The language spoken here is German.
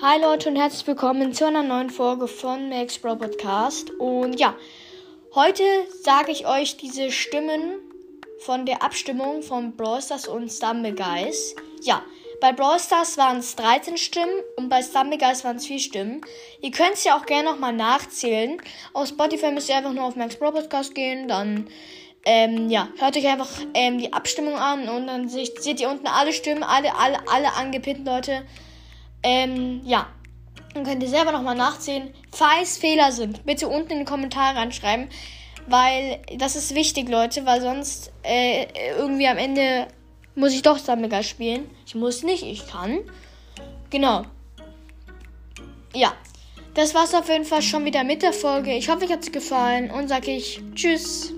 Hi Leute und herzlich willkommen zu einer neuen Folge von Max Bro Podcast. Und ja, heute sage ich euch diese Stimmen von der Abstimmung von Brawl Stars und Stumble Guys. Ja, bei Brawl Stars waren es 13 Stimmen und bei Stumble Guys waren es 4 Stimmen. Ihr könnt es ja auch gerne nochmal nachzählen. Auf Spotify müsst ihr einfach nur auf Max Bro Podcast gehen, dann ähm, ja, hört euch einfach ähm, die Abstimmung an und dann seht, seht ihr unten alle Stimmen, alle, alle, alle angepinnten Leute. Ähm, ja. Dann könnt ihr selber nochmal nachsehen. Falls Fehler sind, bitte unten in die Kommentare reinschreiben. Weil das ist wichtig, Leute, weil sonst äh, irgendwie am Ende muss ich doch Sammelgar spielen. Ich muss nicht, ich kann. Genau. Ja. Das war's auf jeden Fall schon wieder mit der Folge. Ich hoffe, euch hat's gefallen und sage ich Tschüss.